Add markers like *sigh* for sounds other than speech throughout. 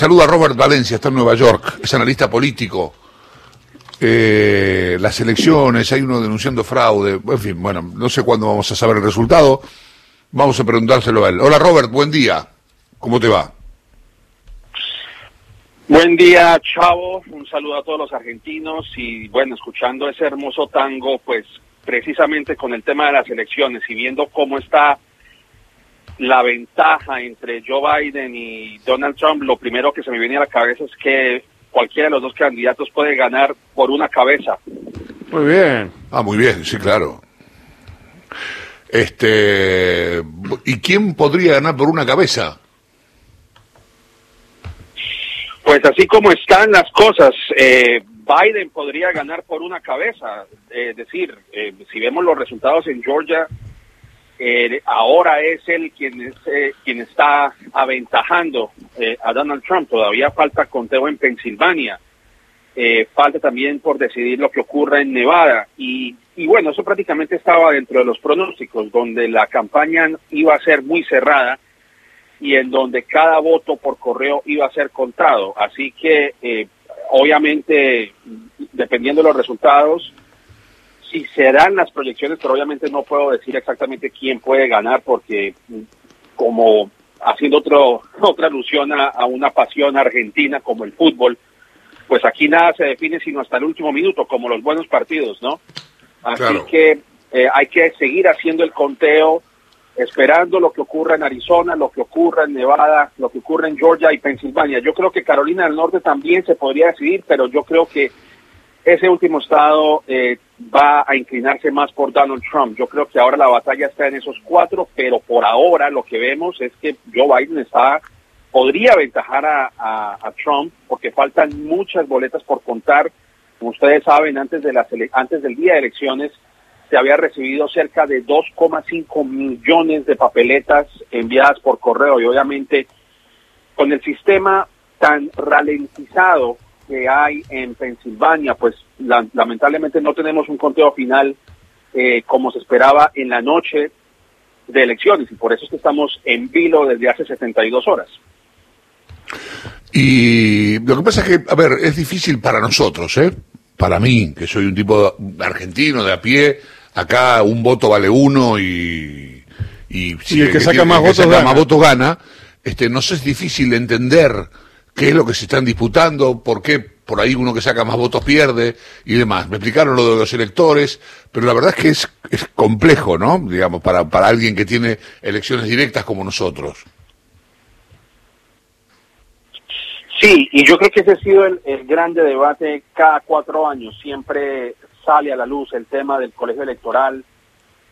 Saluda a Robert Valencia, está en Nueva York, es analista político. Eh, las elecciones, hay uno denunciando fraude, en fin, bueno, no sé cuándo vamos a saber el resultado. Vamos a preguntárselo a él. Hola Robert, buen día. ¿Cómo te va? Buen día, Chavo. Un saludo a todos los argentinos y bueno, escuchando ese hermoso tango, pues precisamente con el tema de las elecciones y viendo cómo está la ventaja entre Joe Biden y Donald Trump, lo primero que se me viene a la cabeza es que cualquiera de los dos candidatos puede ganar por una cabeza. Muy bien. Ah, muy bien, sí, claro. Este, ¿y quién podría ganar por una cabeza? Pues así como están las cosas, eh, Biden podría ganar por una cabeza. Es decir, eh, si vemos los resultados en Georgia, eh, ahora es él quien, es, eh, quien está aventajando eh, a Donald Trump. Todavía falta conteo en Pensilvania. falta también por decidir lo que ocurra en Nevada. Y, y bueno, eso prácticamente estaba dentro de los pronósticos, donde la campaña iba a ser muy cerrada y en donde cada voto por correo iba a ser contado. Así que, obviamente, dependiendo de los resultados, si se dan las proyecciones, pero obviamente no puedo decir exactamente quién puede ganar porque como haciendo otro, *laughs* otra alusión a, una pasión argentina como el fútbol, pues aquí nada se define sino hasta el último minuto, como los buenos partidos, ¿no? Así que eh, hay que seguir haciendo el conteo, esperando lo que ocurra en Arizona, lo que ocurra en Nevada, lo que ocurra en Georgia y Pensilvania. Yo creo que Carolina del Norte también se podría decidir, pero yo creo que ese último estado eh, va a inclinarse más por Donald Trump. Yo creo que ahora la batalla está en esos cuatro, pero por ahora lo que vemos es que Joe Biden está podría aventajar a, Trump porque faltan muchas boletas por contar. Como ustedes saben, antes de las antes del día de elecciones se había recibido cerca de 2,5 millones de papeletas enviadas por correo y obviamente con el sistema tan ralentizado que hay en Pensilvania, pues lamentablemente no tenemos un conteo final eh, como se esperaba en la noche de elecciones y por eso es que estamos en vilo desde hace 72 horas. Y lo que pasa es que, a ver, es difícil para nosotros, ¿eh? Para mí, que soy un tipo argentino de a pie, acá un voto vale uno y... Y, si el que, saca, más, votos más votos gana. Este, no sé, es difícil entender qué es lo que se están disputando, por qué por ahí uno que saca más votos pierde y demás. Me explicaron lo de los electores, pero la verdad es que es, complejo, ¿no? Digamos, para, para alguien que tiene elecciones directas como nosotros. Sí, y yo creo que ese ha sido el, el grande debate cada cuatro años. Siempre sale a la luz el tema del colegio electoral,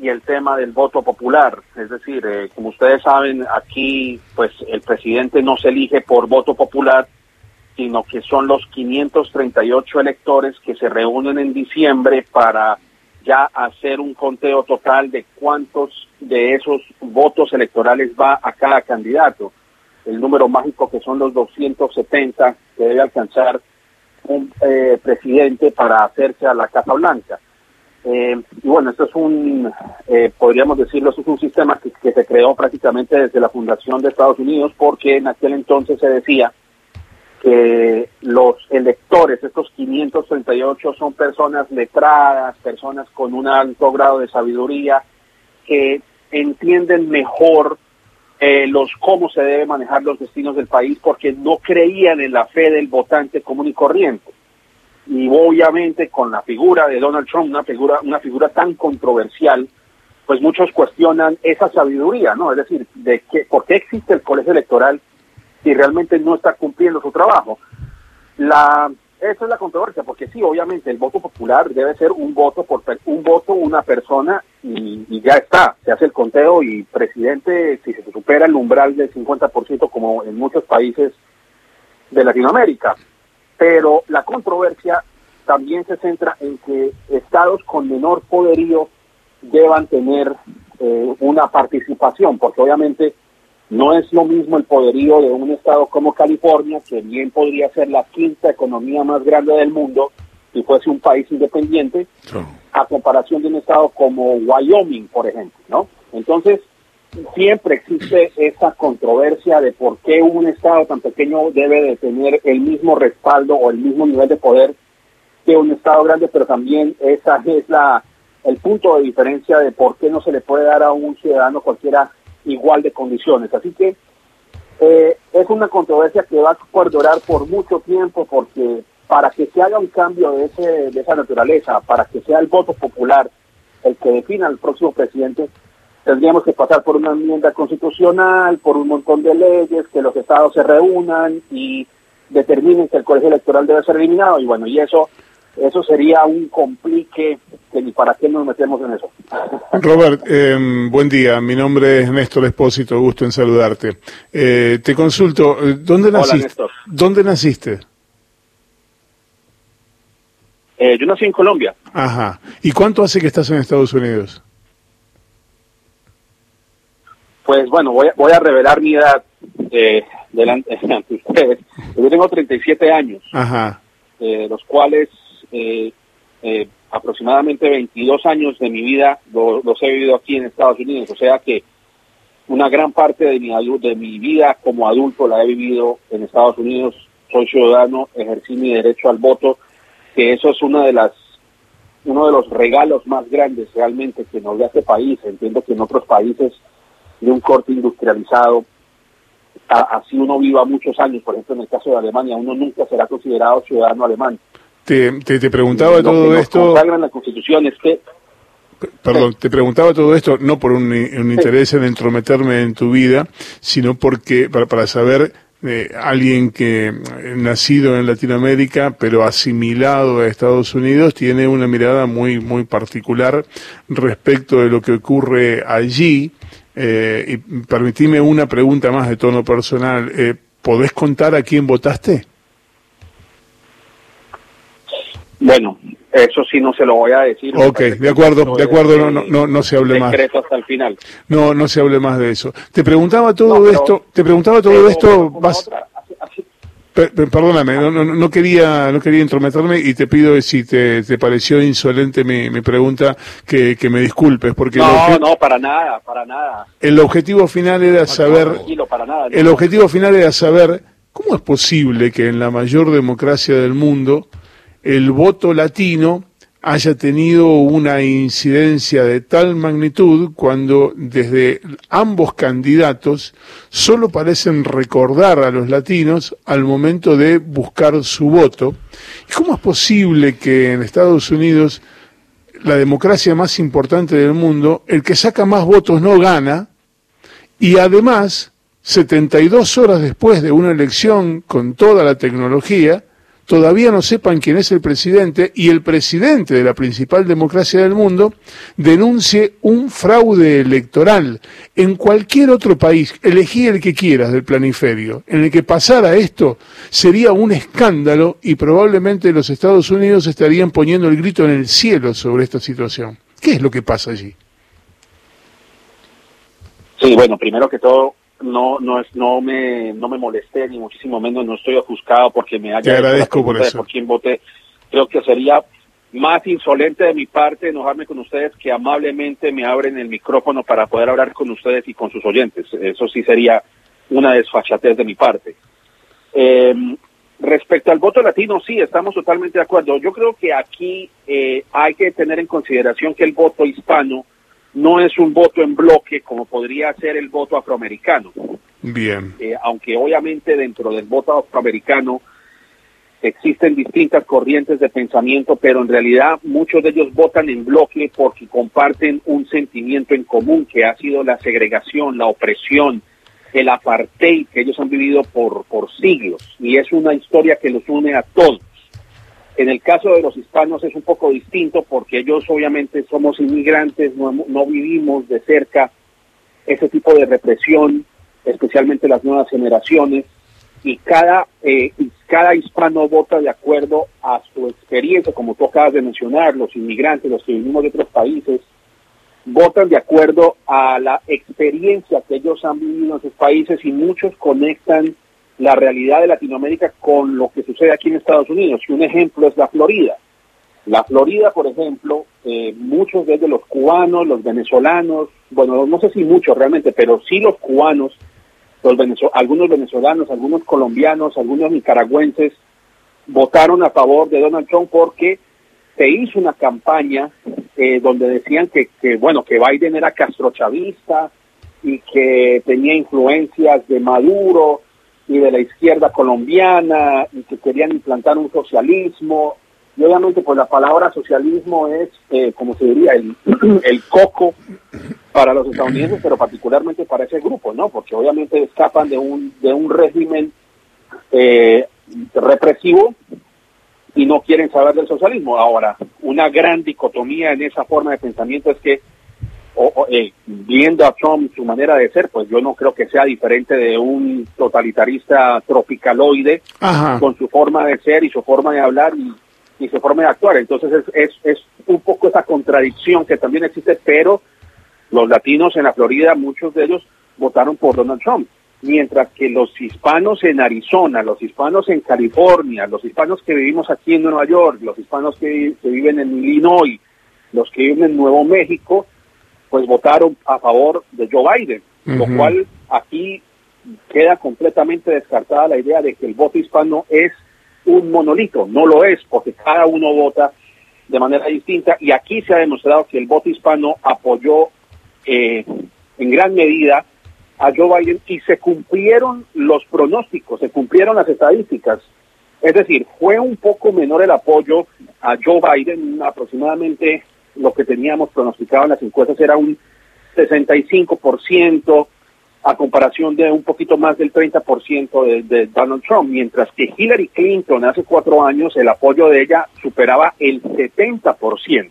y el tema del voto popular. Es decir, eh, como ustedes saben, aquí pues el presidente no se elige por voto popular, sino que son los 538 electores que se reúnen en diciembre para ya hacer un conteo total de cuántos de esos votos electorales va a cada candidato. El número mágico que son los 270 que debe alcanzar un eh, presidente para hacerse a la Casa Blanca. Eh, y bueno, esto es un, eh, podríamos decirlo, es un sistema que, se creó prácticamente desde la fundación de Estados Unidos porque en aquel entonces se decía que los electores, estos 538, son personas letradas, personas con un alto grado de sabiduría, que entienden mejor eh, los cómo se debe manejar los destinos del país porque no creían en la fe del votante común y corriente y obviamente con la figura de Donald Trump, una figura, una figura tan controversial, pues muchos cuestionan esa sabiduría, ¿no? Es decir, de que, ¿por qué existe el colegio electoral si realmente no está cumpliendo su trabajo? La, esa es la controversia, porque sí, obviamente el voto popular debe ser un voto por un voto, una persona y, y ya está, se hace el conteo y presidente, si se supera el umbral del 50% como en muchos países de Latinoamérica pero la controversia también se centra en que estados con menor poderío deban tener eh, una participación, porque obviamente no es lo mismo el poderío de un estado como California, que bien podría ser la quinta economía más grande del mundo si fuese un país independiente, a comparación de un estado como Wyoming, por ejemplo, ¿no? Entonces, siempre existe esa controversia de por qué un Estado tan pequeño debe de tener el mismo respaldo o el mismo nivel de poder que un Estado grande, pero también esa es la el punto de diferencia de por qué no se le puede dar a un ciudadano cualquiera igual de condiciones. Así que eh, es una controversia que va a perdurar por mucho tiempo porque para que se haga un cambio de, ese, de esa naturaleza, para que sea el voto popular el que defina al próximo presidente, tendríamos que pasar por una enmienda constitucional, por un montón de leyes, que los estados se reúnan y determinen que el colegio electoral debe ser eliminado y bueno, y eso eso sería un complique que ni para qué nos metemos en eso. *laughs* Robert, eh, buen día. Mi nombre es Néstor Espósito, gusto en saludarte. Eh, te consulto, eh, ¿dónde naciste? ¿Dónde naciste? Eh, yo nací en Colombia. Ajá. ¿Y cuánto hace que estás en Estados Unidos? Pues bueno, voy a, voy a revelar mi edad eh, delante ante ustedes. Yo tengo 37 años, Ajá. Eh, los cuales eh, eh, aproximadamente 22 años de mi vida los, he vivido aquí en Estados Unidos. O sea que una gran parte de mi, de mi vida como adulto la he vivido en Estados Unidos. Soy ciudadano, ejercí mi derecho al voto, que eso es una de las uno de los regalos más grandes realmente que nos da este país. Entiendo que en otros países de un corte industrializado. así uno viva muchos años, por ejemplo, en el caso de Alemania, uno nunca será considerado ciudadano alemán. Te, te, preguntaba todo esto. la Constitución es que. Perdón, te preguntaba todo esto no por un, interés en entrometerme en tu vida, sino porque para, para saber eh, alguien que eh, nacido en Latinoamérica pero asimilado a Estados Unidos tiene una mirada muy muy particular respecto de lo que ocurre allí y permitime una pregunta más de tono personal. Eh, ¿Podés contar a quién votaste? Bueno, eso sí no se lo voy a decir. Ok, de acuerdo, de acuerdo, no, no, no, no se hable más. hasta el final. No, no se hable más de eso. Te preguntaba todo esto, te preguntaba todo esto, vas, perdóname, no, no, quería no quería intrometerme y te pido si te, te pareció insolente mi, mi pregunta que, que, me disculpes porque no no para nada para nada. el objetivo final era saber el objetivo final era saber cómo es posible que en la mayor democracia del mundo el voto latino haya tenido una incidencia de tal magnitud cuando desde ambos candidatos solo parecen recordar a los latinos al momento de buscar su voto. ¿Y cómo es posible que en Estados Unidos, la democracia más importante del mundo, el que saca más votos no gana y además, 72 horas después de una elección con toda la tecnología, todavía no sepan quién es el presidente y el presidente de la principal democracia del mundo denuncie un fraude electoral. En cualquier otro país, elegí el que quieras del planiferio, en el que pasara esto, sería un escándalo y probablemente los Estados Unidos estarían poniendo el grito en el cielo sobre esta situación. ¿Qué es lo que pasa allí? Sí, bueno, primero que todo, no no es no me no me molesté ni muchísimo menos no estoy ofuscado porque me haya Te agradezco por eso. por quién voté. Creo que sería más insolente de mi parte enojarme con ustedes que amablemente me abren el micrófono para poder hablar con ustedes y con sus oyentes. Eso sí sería una desfachatez de mi parte. Eh, respecto al voto latino sí estamos totalmente de acuerdo. Yo creo que aquí eh, hay que tener en consideración que el voto hispano no es un voto en bloque como podría ser el voto afroamericano. Bien. Eh, aunque obviamente dentro del voto afroamericano existen distintas corrientes de pensamiento, pero en realidad muchos de ellos votan en bloque porque comparten un sentimiento en común que ha sido la segregación, la opresión, el apartheid que ellos han vivido por, por siglos. Y es una historia que los une a todos. En el caso de los hispanos es un poco distinto porque ellos obviamente somos inmigrantes, no, vivimos de cerca ese tipo de represión, especialmente las nuevas generaciones, y cada, eh, cada hispano vota de acuerdo a su experiencia, como tú acabas de mencionar, los inmigrantes, los que vivimos de otros países, votan de acuerdo a la experiencia que ellos han vivido en sus países y muchos conectan la realidad de Latinoamérica con lo que sucede aquí en Estados Unidos. Y un ejemplo es la Florida. La Florida, por ejemplo, eh, muchos de los cubanos, los venezolanos, bueno, no sé si muchos realmente, pero sí los cubanos, los algunos venezolanos, algunos colombianos, algunos nicaragüenses, votaron a favor de Donald Trump porque se hizo una campaña eh, donde decían que, que, bueno, que Biden era castrochavista y que tenía influencias de Maduro y de la izquierda colombiana y que querían implantar un socialismo. Y obviamente pues la palabra socialismo es, eh, como se diría, el, *clears throat* el coco para los estadounidenses, pero particularmente para ese grupo, ¿no? Porque obviamente escapan de un, de un régimen eh, represivo y no quieren saber del socialismo. Ahora, una gran dicotomía en esa forma de pensamiento es que o, eh, viendo a Trump su manera de ser, pues yo no creo que sea diferente de un totalitarista tropicaloide con su forma de ser y su forma de hablar y, su forma de actuar. Entonces es, es, es un poco esa contradicción que también existe, pero los latinos en la Florida, muchos de ellos votaron por Donald Trump mientras que los hispanos en Arizona, los hispanos en California, los hispanos que vivimos aquí en Nueva York, los hispanos que, viven en Illinois, los que viven en Nuevo México, pues votaron a favor de Joe Biden, lo cual aquí queda completamente descartada la idea de que el voto hispano es un monolito, no lo es, porque cada uno vota de manera distinta y aquí se ha demostrado que el voto hispano apoyó eh, en gran medida a Joe Biden y se cumplieron los pronósticos, se cumplieron las estadísticas. Es decir, fue un poco menor el apoyo a Joe Biden, aproximadamente lo que teníamos pronosticado en las encuestas era un 65% a comparación de un poquito más del 30% de, de Donald Trump, mientras que Hillary Clinton hace cuatro años el apoyo de ella superaba el 70%.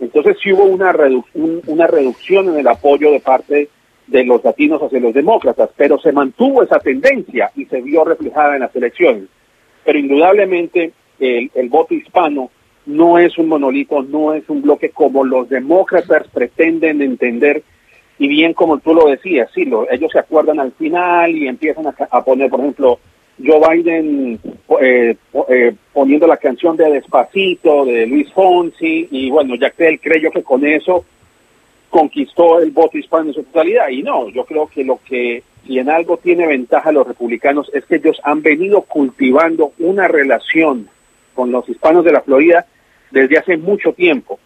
Entonces sí hubo una, una reducción en el apoyo de parte de los latinos hacia los demócratas, pero se mantuvo esa tendencia y se vio reflejada en las elecciones. Pero indudablemente el, voto hispano no es un monolito, no es un bloque como los demócratas pretenden entender y bien como tú lo decías, sí, ellos se acuerdan al final y empiezan a, poner, por ejemplo, Joe Biden eh, eh, poniendo la canción de Despacito de Luis Fonsi y bueno, ya que él creyó que con eso conquistó el voto hispano en su totalidad. Y no, yo creo que lo que, si en algo tiene ventaja los republicanos, es que ellos han venido cultivando una relación con los hispanos de la Florida desde hace mucho tiempo.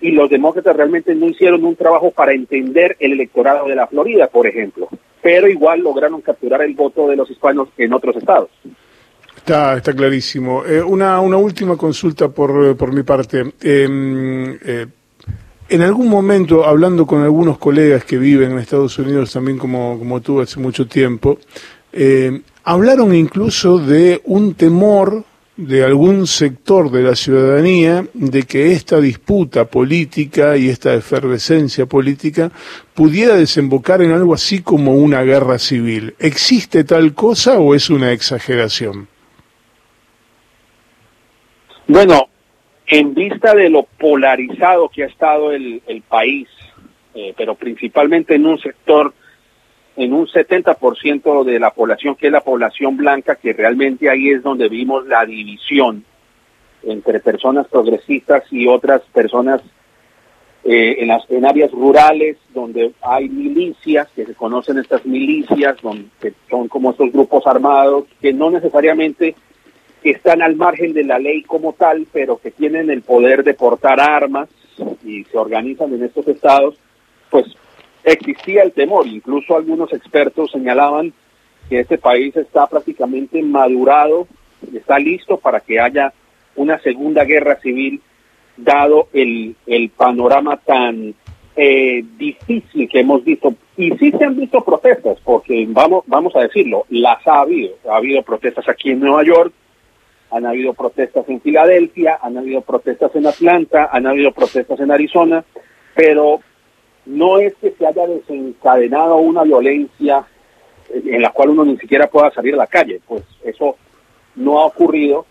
Y los demócratas realmente no hicieron un trabajo para entender el electorado de la Florida, por ejemplo. Pero igual lograron capturar el voto de los hispanos en otros estados. Está, está clarísimo. Eh, una, una última consulta por, por mi parte. Em, eh, en algún momento, hablando con algunos colegas que viven en Estados Unidos también como, como tú hace mucho tiempo, eh, hablaron incluso de un temor de algún sector de la ciudadanía de que esta disputa política y esta efervescencia política pudiera desembocar en algo así como una guerra civil. ¿Existe tal cosa o es una exageración? Bueno, en vista de lo polarizado que ha estado el, país, eh, pero principalmente en un sector, en un 70% de la población, que es la población blanca, que realmente ahí es donde vimos la división entre personas progresistas y otras personas eh, en las en áreas rurales donde hay milicias, que se conocen estas milicias, donde, que son como estos grupos armados, que no necesariamente están al margen de la ley como tal, pero que tienen el poder de portar armas y se organizan en estos estados, pues existía el temor. Incluso algunos expertos señalaban que este país está prácticamente madurado, está listo para que haya una segunda guerra civil, dado el, el panorama tan eh, difícil que hemos visto. Y sí se han visto protestas, porque vamos, vamos a decirlo, las ha habido. Ha habido protestas aquí en Nueva York, han habido protestas en Filadelfia, han habido protestas en Atlanta, han habido protestas en Arizona, pero no es que se haya desencadenado una violencia en la cual uno ni siquiera pueda salir a la calle, pues eso no ha ocurrido,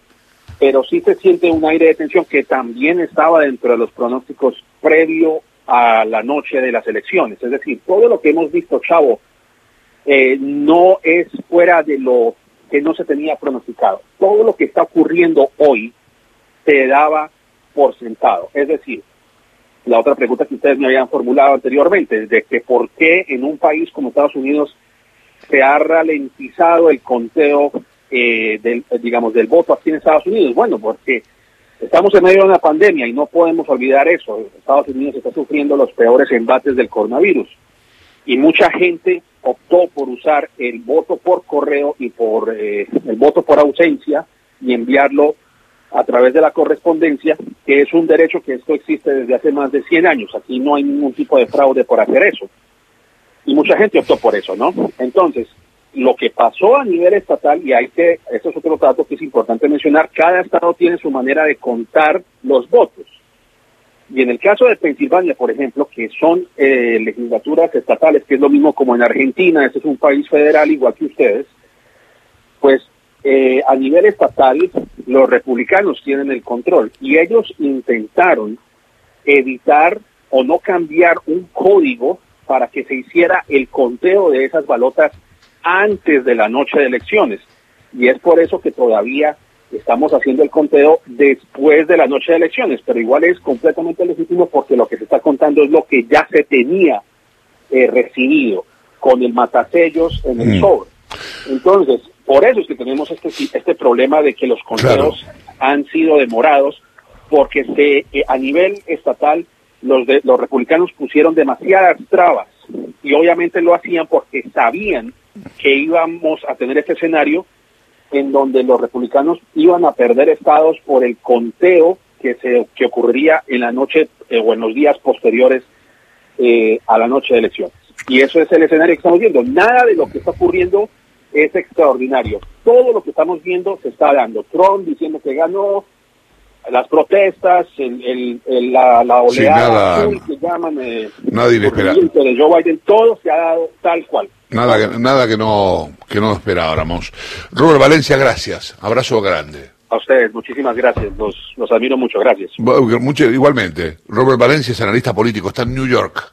pero sí se siente un aire de tensión que también estaba dentro de los pronósticos previo a la noche de las elecciones. Es decir, todo lo que hemos visto, Chavo, eh, no es fuera de lo que no se tenía pronosticado. Todo lo que está ocurriendo hoy se daba por sentado. Es decir, la otra pregunta que ustedes me habían formulado anteriormente, de que por qué en un país como Estados Unidos se ha ralentizado el conteo eh, del, digamos, del voto aquí en Estados Unidos. Bueno, porque estamos en medio de una pandemia y no podemos olvidar eso. Estados Unidos está sufriendo los peores embates del coronavirus y mucha gente optó por usar el voto por correo y por eh, el voto por ausencia y enviarlo a través de la correspondencia, que es un derecho que esto existe desde hace más de 100 años. Aquí no hay ningún tipo de fraude por hacer eso. Y mucha gente optó por eso, ¿no? Entonces, lo que pasó a nivel estatal, y hay que, eso es otro dato que es importante mencionar, cada estado tiene su manera de contar los votos. Y en el caso de Pensilvania, por ejemplo, que son eh, legislaturas estatales, que es lo mismo como en Argentina, este es un país federal igual que ustedes, pues eh, a nivel estatal los republicanos tienen el control y ellos intentaron evitar o no cambiar un código para que se hiciera el conteo de esas balotas antes de la noche de elecciones. Y es por eso que todavía estamos haciendo el conteo después de la noche de elecciones, pero igual es completamente legítimo porque lo que se está contando es lo que ya se tenía eh, recibido con el matasellos en el mm. sobre. Entonces, por eso es que tenemos este, este problema de que los conteos han sido demorados, porque se, eh, a nivel estatal los, de, los republicanos pusieron demasiadas trabas y obviamente lo hacían porque sabían que íbamos a tener este escenario en donde los republicanos iban a perder estados por el conteo que se que ocurriría en la noche eh, o en los días posteriores eh, a la noche de elecciones. Y eso es el escenario que estamos viendo. Nada de lo que está ocurriendo es extraordinario. Todo lo que estamos viendo se está dando. Trump diciendo que ganó, las protestas, el, el, la, la, oleada que llaman eh, nadie de Joe Biden, todo se ha dado tal cual. Nada que, nada que no que no esperábamos. Robert Valencia, gracias. Abrazo grande. A ustedes, muchísimas gracias. Los, los admiro mucho, gracias. Mucho, igualmente. Robert Valencia es analista político, está en New York.